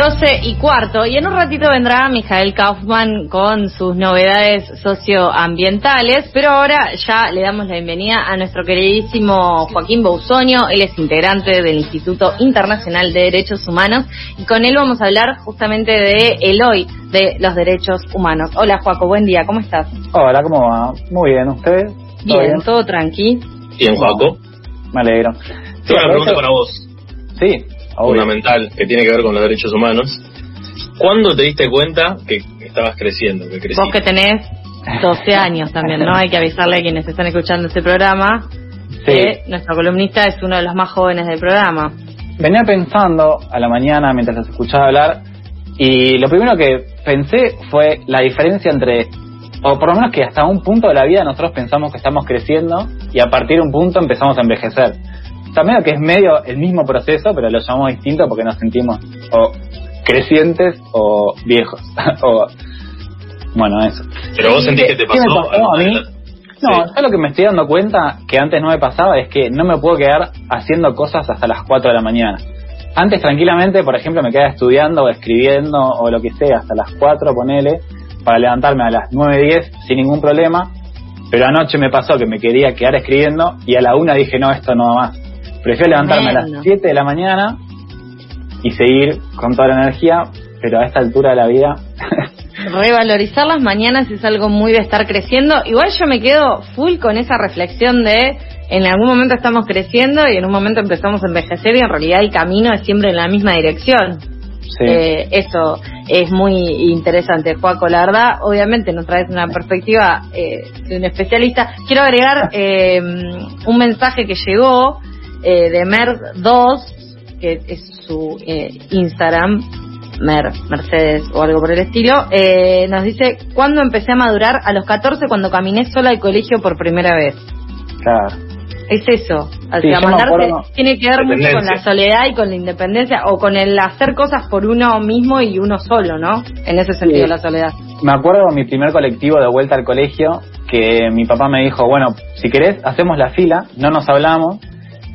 12 y cuarto. Y en un ratito vendrá Mijael Kaufman con sus novedades socioambientales. Pero ahora ya le damos la bienvenida a nuestro queridísimo Joaquín Bousonio. Él es integrante del Instituto Internacional de Derechos Humanos. Y con él vamos a hablar justamente de el hoy de los derechos humanos. Hola, Joaco, buen día. ¿Cómo estás? Hola, ¿cómo va? Muy bien, ¿ustedes? Bien, todo tranqui. Bien, Joaco. Me alegro. Tengo una pregunta para vos. Sí, fundamental que tiene que ver con los derechos humanos. ¿Cuándo te diste cuenta que estabas creciendo? Que Vos que tenés 12 años también, ¿no? Hay que avisarle a quienes están escuchando este programa que nuestro columnista es uno de los más jóvenes del programa. Venía pensando a la mañana mientras los escuchaba hablar y lo primero que pensé fue la diferencia entre, o por lo menos que hasta un punto de la vida nosotros pensamos que estamos creciendo y a partir de un punto empezamos a envejecer también que es medio el mismo proceso, pero lo llamamos distinto porque nos sentimos o crecientes o viejos. o Bueno, eso. Pero vos sentís que te pasó, a mí. No, yo lo que me estoy dando cuenta que antes no me pasaba es que no me puedo quedar haciendo cosas hasta las 4 de la mañana. Antes tranquilamente, por ejemplo, me quedaba estudiando o escribiendo o lo que sea hasta las 4, ponele, para levantarme a las 9, 10 sin ningún problema. Pero anoche me pasó que me quería quedar escribiendo y a la una dije, no, esto no va más. Prefiero levantarme a las 7 de la mañana y seguir con toda la energía, pero a esta altura de la vida... Revalorizar las mañanas es algo muy de estar creciendo. Igual yo me quedo full con esa reflexión de en algún momento estamos creciendo y en un momento empezamos a envejecer y en realidad el camino es siempre en la misma dirección. Sí. Eh, eso es muy interesante, Juaco. La verdad, obviamente nos traes una perspectiva eh, de un especialista. Quiero agregar eh, un mensaje que llegó eh, de Mer2, que es su eh, Instagram, Mer, Mercedes o algo por el estilo, eh, nos dice, ¿cuándo empecé a madurar? A los 14 cuando caminé sola al colegio por primera vez. Claro. Es eso. O tiene que ver mucho con la soledad y con la independencia o con el hacer cosas por uno mismo y uno solo, ¿no? En ese sentido, la soledad. Me acuerdo mi primer colectivo de vuelta al colegio que mi papá me dijo, bueno, si querés, hacemos la fila, no nos hablamos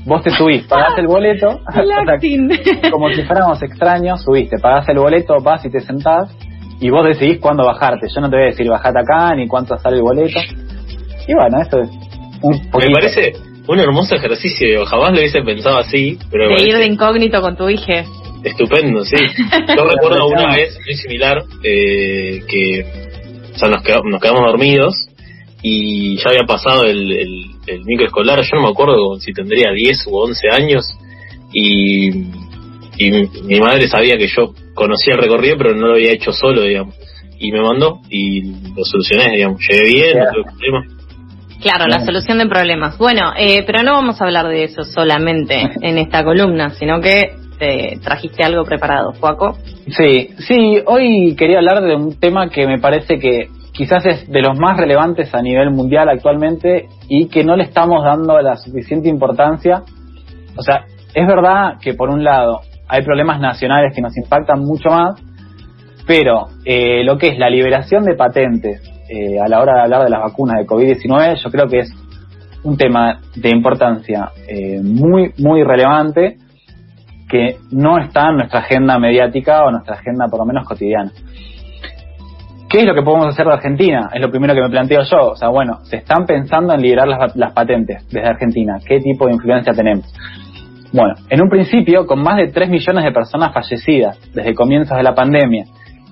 Vos te subís, pagás el boleto, como si fuéramos extraños, subiste, pagás el boleto, vas y te sentás, y vos decidís cuándo bajarte. Yo no te voy a decir bajate acá, ni cuánto sale el boleto. Y bueno, esto es un Me parece un hermoso ejercicio, jamás lo hubiese pensado así. Pero de ir de incógnito con tu hija. Estupendo, sí. Yo recuerdo una vez muy similar, eh, que o sea, nos, nos quedamos dormidos y ya había pasado el, el, el microescolar, yo no me acuerdo si tendría 10 u 11 años y, y mi, madre sabía que yo conocía el recorrido pero no lo había hecho solo, digamos, y me mandó y lo solucioné, digamos, llegué bien, no tuve problemas. Claro, la solución de problemas. Bueno, eh, pero no vamos a hablar de eso solamente en esta columna, sino que te trajiste algo preparado, Juaco. Sí, sí, hoy quería hablar de un tema que me parece que quizás es de los más relevantes a nivel mundial actualmente y que no le estamos dando la suficiente importancia. O sea, es verdad que por un lado hay problemas nacionales que nos impactan mucho más, pero eh, lo que es la liberación de patentes eh, a la hora de hablar de las vacunas de COVID-19, yo creo que es un tema de importancia eh, muy, muy relevante que no está en nuestra agenda mediática o nuestra agenda por lo menos cotidiana. ¿Qué es lo que podemos hacer de Argentina? Es lo primero que me planteo yo. O sea, bueno, se están pensando en liberar las, patentes desde Argentina. ¿Qué tipo de influencia tenemos? Bueno, en un principio, con más de 3 millones de personas fallecidas desde comienzos de la pandemia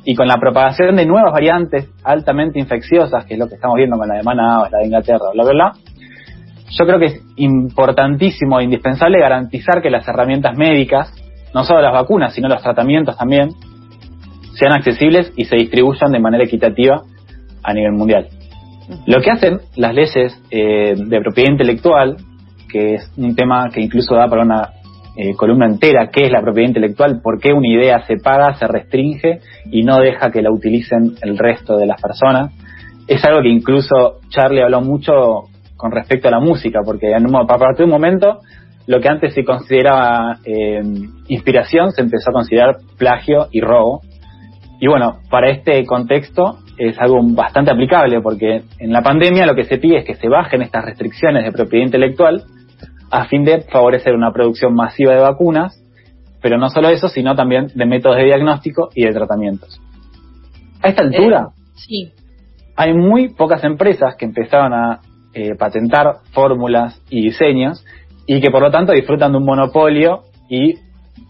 y con la propagación de nuevas variantes altamente infecciosas, que es lo que estamos viendo con la de Manao, la de Inglaterra, bla, bla, bla, yo creo que es importantísimo e indispensable garantizar que las herramientas médicas, no solo las vacunas, sino los tratamientos también, sean accesibles y se distribuyan de manera equitativa a nivel mundial. Lo que hacen las leyes eh, de propiedad intelectual, que es un tema que incluso da para una eh, columna entera, qué es la propiedad intelectual, por qué una idea se paga, se restringe y no deja que la utilicen el resto de las personas, es algo que incluso Charlie habló mucho con respecto a la música, porque en un, a partir de un momento lo que antes se consideraba eh, inspiración se empezó a considerar plagio y robo, y bueno, para este contexto es algo bastante aplicable porque en la pandemia lo que se pide es que se bajen estas restricciones de propiedad intelectual a fin de favorecer una producción masiva de vacunas pero no solo eso, sino también de métodos de diagnóstico y de tratamientos. A esta altura, Eh, sí. hay muy pocas empresas que empezaron a eh, patentar fórmulas y diseños y que por lo tanto disfrutan de un monopolio y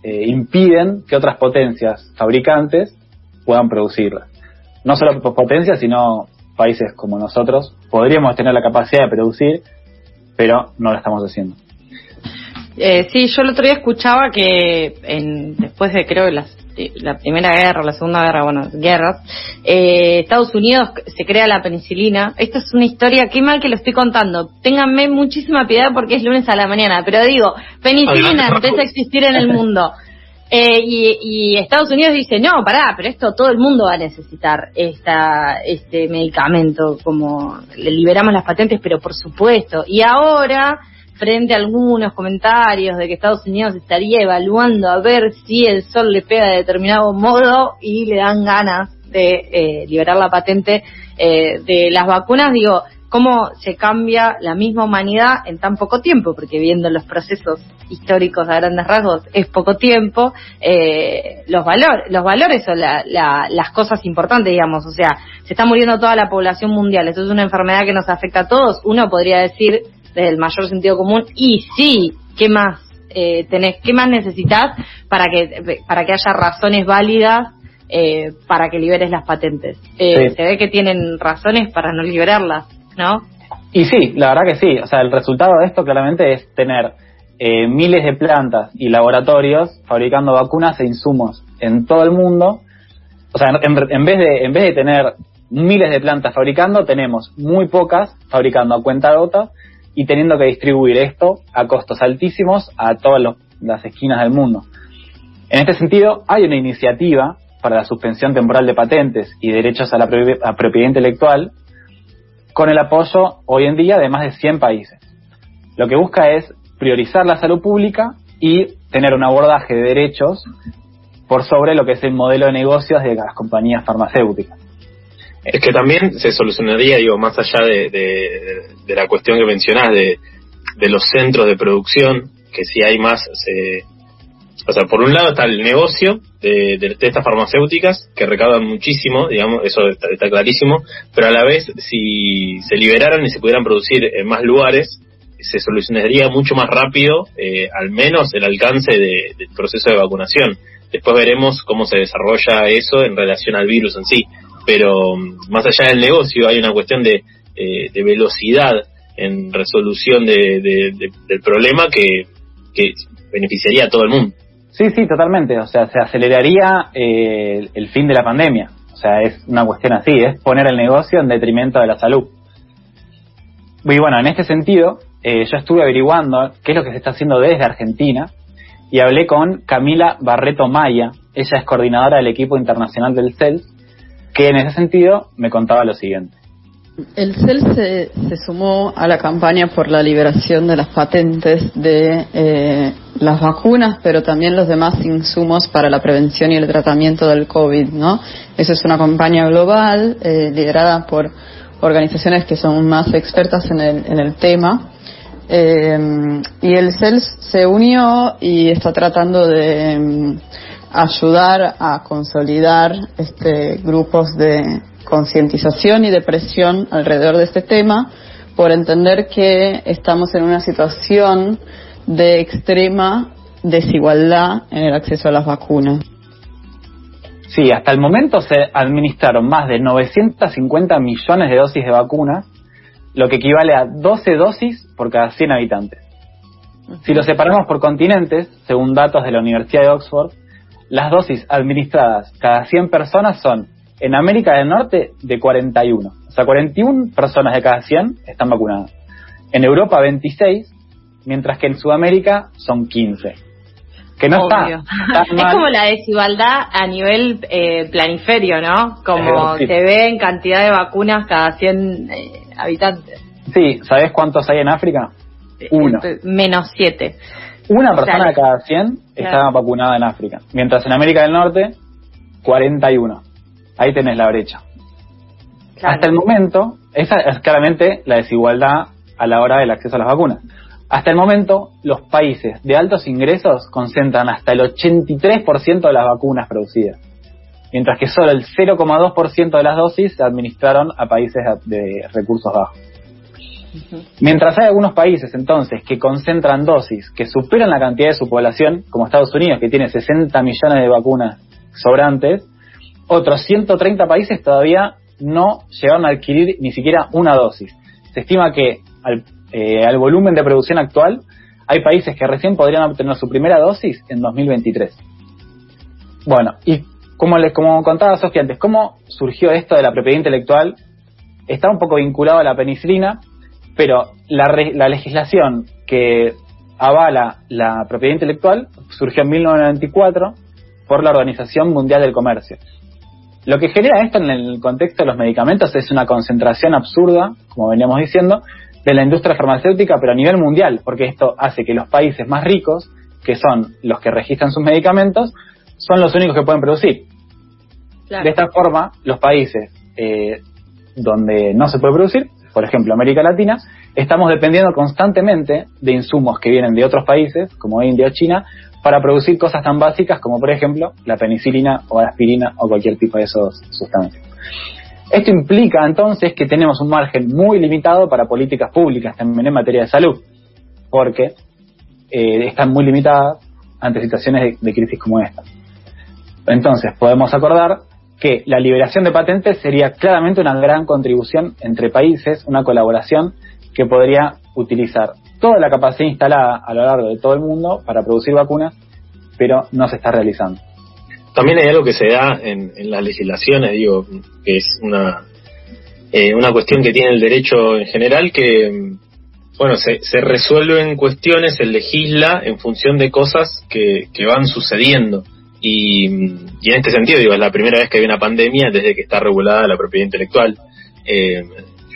eh, impiden que otras potencias fabricantes puedan producirlas. No solo por potencias, sino países como nosotros podríamos tener la capacidad de producir, pero no lo estamos haciendo. Eh, sí, yo el otro día escuchaba que en, después de creo las, eh, la primera guerra, la segunda guerra, bueno, guerras, eh, Estados Unidos se crea la penicilina. Esto es una historia, qué mal que lo estoy contando. Ténganme muchísima piedad porque es lunes a la mañana, pero digo, penicilina Adelante, empieza a existir en el mundo. Eh, y, y Estados Unidos dice, no, pará, pero esto todo el mundo va a necesitar esta, este medicamento, como le liberamos las patentes, pero por supuesto. Y ahora, frente a algunos comentarios de que Estados Unidos estaría evaluando a ver si el sol le pega de determinado modo y le dan ganas de eh, liberar la patente eh, de las vacunas, digo, cómo se cambia la misma humanidad en tan poco tiempo, porque viendo los procesos históricos a grandes rasgos es poco tiempo, eh, los valores, los valores son la- la- las cosas importantes, digamos, o sea, se está muriendo toda la población mundial, esto es una enfermedad que nos afecta a todos, uno podría decir desde el mayor sentido común, y sí, ¿qué más eh, tenés, qué más necesitas para que, para que haya razones válidas eh, para que liberes las patentes? Eh, Sí. Se ve que tienen razones para no liberarlas, ¿no? Y sí, la verdad que sí. O sea, el resultado de esto claramente es tener eh, miles de plantas y laboratorios fabricando vacunas e insumos en todo el mundo. O sea, en, vez de en vez de tener miles de plantas fabricando, tenemos muy pocas fabricando a cuenta gota y teniendo que distribuir esto a costos altísimos a todas los- las esquinas del mundo. En este sentido, hay una iniciativa para la suspensión temporal de patentes y derechos a la propiedad intelectual con el apoyo hoy en día de más de 100 países. Lo que busca es priorizar la salud pública y tener un abordaje de derechos por sobre lo que es el modelo de negocios de las compañías farmacéuticas. Es que también se solucionaría, digo, más allá de, la cuestión que mencionás de los centros de producción, que si hay más, se, o sea, por un lado está el negocio de, de- estas farmacéuticas que recaudan muchísimo, digamos, eso está, clarísimo, pero a la vez si se liberaran y se pudieran producir en más lugares, se solucionaría mucho más rápido, eh, al menos el alcance de- del proceso de vacunación. Después veremos cómo se desarrolla eso en relación al virus en sí. Pero mm, más allá del negocio hay una cuestión de, eh, velocidad en resolución de- de- de- del problema que, que beneficiaría a todo el mundo. Sí, sí, totalmente. O sea, se aceleraría eh, el, fin de la pandemia. O sea, es una cuestión así, es poner el negocio en detrimento de la salud. Y bueno, en este sentido, eh, yo estuve averiguando qué es lo que se está haciendo desde Argentina y hablé con Camila Barreto Maya, ella es coordinadora del equipo internacional del CELS, que en ese sentido me contaba lo siguiente. El CEL se, se sumó a la campaña por la liberación de las patentes de eh, las vacunas, pero también los demás insumos para la prevención y el tratamiento del COVID, ¿no? Eso es una campaña global eh, liderada por organizaciones que son más expertas en el, tema. Eh, y el CELS se unió y está tratando de mm, ayudar a consolidar este, grupos de concientización y de presión alrededor de este tema por entender que estamos en una situación de extrema desigualdad en el acceso a las vacunas. Sí, hasta el momento se administraron más de 950 millones de dosis de vacunas, lo que equivale a 12 dosis por cada 100 habitantes. Si lo separamos por continentes, según datos de la Universidad de Oxford, las dosis administradas cada 100 personas son en América del Norte de 41. O sea, 41 personas de cada 100 están vacunadas. En Europa 26, mientras que en Sudamérica son 15. Que no está, tan es mal. como la desigualdad a nivel eh, planiferio, ¿no? Como Eh, se ve en cantidad de vacunas cada 100 eh, habitantes. Sí, ¿sabes cuántos hay en África? Uno. Eh, Menos 7. Una O persona de cada 100 está Claro. vacunada en África. Mientras en América del Norte, 41. Ahí tenés la brecha. Hasta el momento, esa es claramente la desigualdad a la hora del acceso a las vacunas. Hasta el momento, los países de altos ingresos concentran hasta el 83% de las vacunas producidas, mientras que solo el 0,2% de las dosis se administraron a países de recursos bajos. Mientras hay algunos países entonces que concentran dosis que superan la cantidad de su población, como Estados Unidos, que tiene 60 millones de vacunas sobrantes, otros 130 países todavía no llegaron a adquirir ni siquiera una dosis. Se estima que al, eh, al volumen de producción actual hay países que recién podrían obtener su primera dosis en 2023. Bueno, y como les como contaba Sofía antes, ¿cómo surgió esto de la propiedad intelectual? Está un poco vinculado a la penicilina, pero la, la legislación que avala la propiedad intelectual surgió en 1994 por la Organización Mundial del Comercio. Lo que genera esto en el contexto de los medicamentos es una concentración absurda, como veníamos diciendo, de la industria farmacéutica, pero a nivel mundial, porque esto hace que los países más ricos, que son los que registran sus medicamentos, son los únicos que pueden producir. De esta forma, los países eh, donde no se puede producir, por ejemplo América Latina, estamos dependiendo constantemente de insumos que vienen de otros países, como India o China, para producir cosas tan básicas como, por ejemplo, la penicilina o la aspirina o cualquier tipo de esas sustancias. Esto implica entonces que tenemos un margen muy limitado para políticas públicas también en materia de salud, porque eh, están muy limitadas ante situaciones de, de crisis como esta. Entonces, podemos acordar que la liberación de patentes sería claramente una gran contribución entre países, una colaboración que podría utilizar toda la capacidad instalada a lo largo de todo el mundo para producir vacunas, pero no se está realizando. También hay algo que se da en, las legislaciones, digo, que es una, eh, una cuestión que tiene el derecho en general, que, bueno, se, se resuelven cuestiones, se legisla en función de cosas que, que van sucediendo. Y, y, en este sentido, digo, es la primera vez que hay una pandemia desde que está regulada la propiedad intelectual. Eh,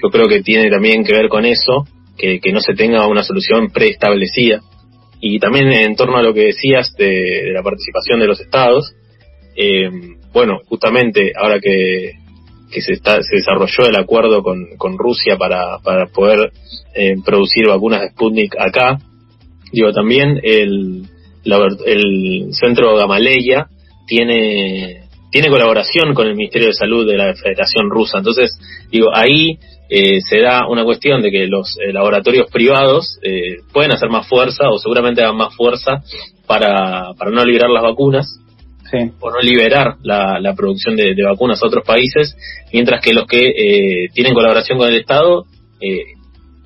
yo creo que tiene también que ver con eso, que, no se tenga una solución preestablecida. Y también en torno a lo que decías de, de la participación de los estados, eh, bueno, justamente ahora que, que se, está, se desarrolló el acuerdo con, con Rusia para, para poder eh, producir vacunas de Sputnik acá, digo, también el, el centro Gamaleya tiene, tiene colaboración con el Ministerio de Salud de la Federación Rusa. Entonces, digo, ahí eh, se da una cuestión de que los eh, laboratorios privados eh, pueden hacer más fuerza o seguramente hagan más fuerza para, para no liberar las vacunas sí. por no liberar la, la producción de, de, vacunas a otros países, mientras que los que eh, tienen colaboración con el Estado eh,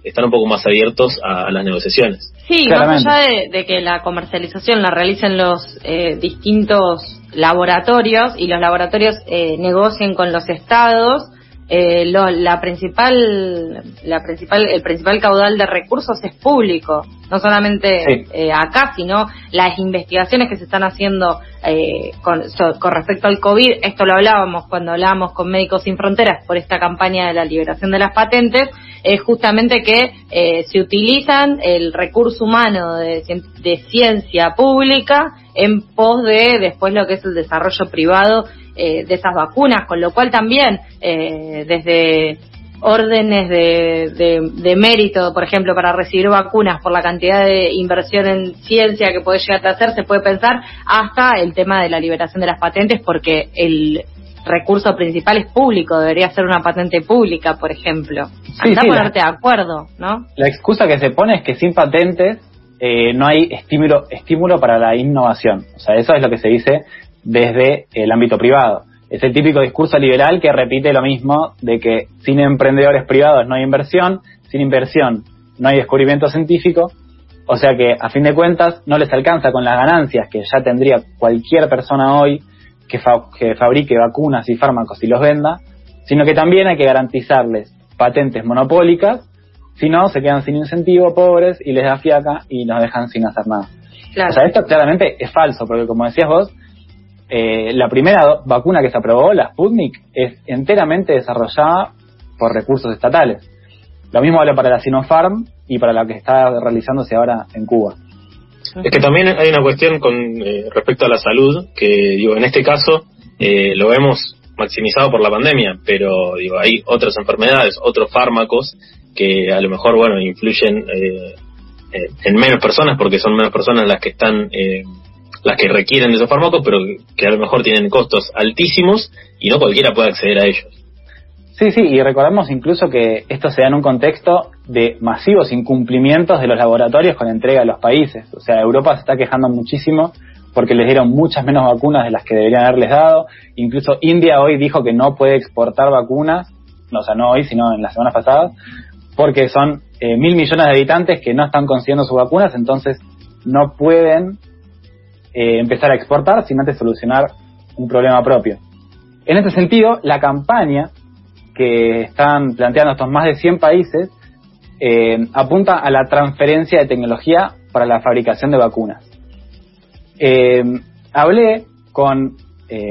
están un poco más abiertos a, a las negociaciones. Sí, Claramente. más allá de, de, que la comercialización la realicen los eh, distintos laboratorios y los laboratorios eh, negocien con los estados, eh, lo, la principal, la principal, el principal caudal de recursos es público, no solamente sí. eh, acá, sino las investigaciones que se están haciendo eh, con, so, con, respecto al COVID. Esto lo hablábamos cuando hablábamos con Médicos Sin Fronteras por esta campaña de la liberación de las patentes, es justamente que eh, se utilizan el recurso humano de, de ciencia pública en pos de después lo que es el desarrollo privado eh, de esas vacunas, con lo cual también eh, desde órdenes de, de, de, mérito, por ejemplo, para recibir vacunas por la cantidad de inversión en ciencia que puede llegar a hacer, se puede pensar hasta el tema de la liberación de las patentes, porque el recurso principal es público, debería ser una patente pública, por ejemplo. Sí, Anda sí, a ponerte la, de acuerdo, ¿no? La excusa que se pone es que sin patentes eh, no hay estímulo, estímulo para la innovación. O sea, eso es lo que se dice desde el ámbito privado. Es el típico discurso liberal que repite lo mismo de que sin emprendedores privados no hay inversión, sin inversión no hay descubrimiento científico, o sea que a fin de cuentas no les alcanza con las ganancias que ya tendría cualquier persona hoy que, fa que fabrique vacunas y fármacos y los venda, sino que también hay que garantizarles patentes monopólicas, si no se quedan sin incentivo, pobres, y les da fiaca y nos dejan sin hacer nada. Claro. O sea, esto claramente es falso, porque como decías vos, eh, la primera vacuna que se aprobó, la Sputnik, es enteramente desarrollada por recursos estatales. Lo mismo vale para la Sinopharm y para la que está realizándose ahora en Cuba. Es que también hay una cuestión con eh, respecto a la salud, que digo, en este caso eh, lo vemos maximizado por la pandemia, pero digo, hay otras enfermedades, otros fármacos que a lo mejor, bueno, influyen eh, en menos personas, porque son menos personas las que están, eh, las que requieren esos fármacos, pero que a lo mejor tienen costos altísimos y no cualquiera puede acceder a ellos. Sí, sí, y recordemos incluso que esto se da en un contexto de masivos incumplimientos de los laboratorios con entrega a los países. O sea, Europa se está quejando muchísimo porque les dieron muchas menos vacunas de las que deberían haberles dado. Incluso India hoy dijo que no puede exportar vacunas, o sea, no hoy, sino en las semanas pasadas, porque son eh, mil millones de habitantes que no están consiguiendo sus vacunas, entonces no pueden eh, empezar a exportar sin antes solucionar un problema propio. En este sentido, la campaña que están planteando estos más de 100 países eh, apunta a la transferencia de tecnología para la fabricación de vacunas. Hablé con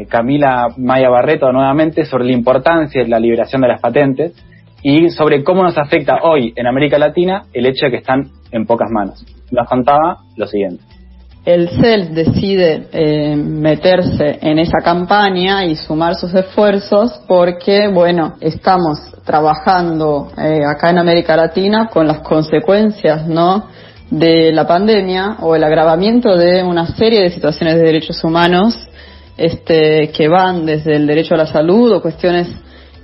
Camila Maya Barreto nuevamente sobre la importancia de la liberación de las patentes y sobre cómo nos afecta hoy en América Latina el hecho de que están en pocas manos. Nos contaba lo siguiente. El CEL decide eh, meterse en esa campaña y sumar sus esfuerzos porque, bueno, estamos trabajando eh, acá en América Latina con las consecuencias, ¿no? De la pandemia o el agravamiento de una serie de situaciones de derechos humanos este, que van desde el derecho a la salud o cuestiones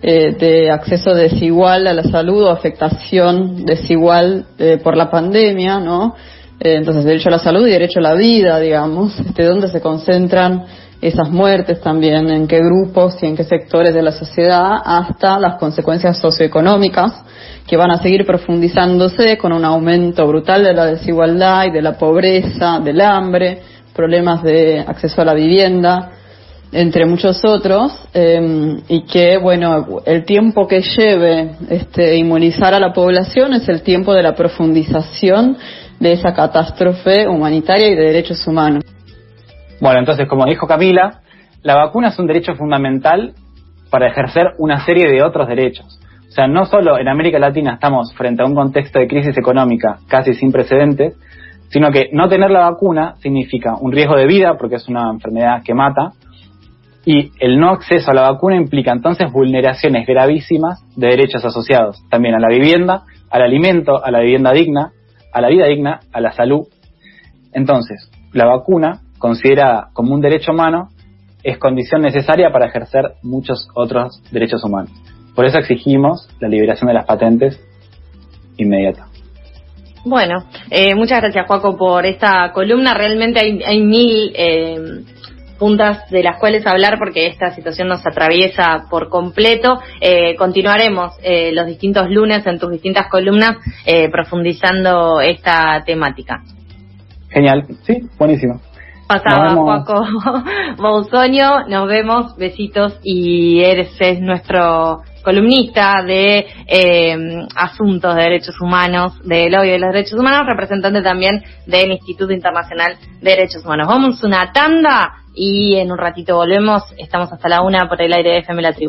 eh, de acceso desigual a la salud o afectación desigual eh, por la pandemia, ¿no? Eh, entonces, derecho a la salud y derecho a la vida, digamos, este, dónde se concentran esas muertes también, en qué grupos y en qué sectores de la sociedad, hasta las consecuencias socioeconómicas que van a seguir profundizándose con un aumento brutal de la desigualdad y de la pobreza, del hambre, problemas de acceso a la vivienda, entre muchos otros, em, y que, bueno, el tiempo que lleve este, inmunizar a la población es el tiempo de la profundización de esa catástrofe humanitaria y de derechos humanos. Bueno, entonces, como dijo Camila, la vacuna es un derecho fundamental para ejercer una serie de otros derechos. O sea, no solo en América Latina estamos frente a un contexto de crisis económica casi sin precedentes, sino que no tener la vacuna significa un riesgo de vida, porque es una enfermedad que mata, y el no acceso a la vacuna implica entonces vulneraciones gravísimas de derechos asociados también a la vivienda, al alimento, a la vivienda digna, a la vida digna, a la salud. Entonces, la vacuna, considerada como un derecho humano, es condición necesaria para ejercer muchos otros derechos humanos. Por eso exigimos la liberación de las patentes inmediata. Bueno, eh, muchas gracias Juaco por esta columna. Realmente hay, hay mil eh, puntas de las cuales hablar porque esta situación nos atraviesa por completo. Eh, continuaremos eh, los distintos lunes en tus distintas columnas eh, profundizando esta temática. Genial, sí, buenísimo. Pasaba Juaco Bausonio, nos vemos, besitos y eres es nuestro columnista de eh, asuntos de derechos humanos, del lobby de los derechos humanos, representante también del Instituto Internacional de Derechos Humanos. Vamos una tanda y en un ratito volvemos. Estamos hasta la una por el aire de FM La Tribu.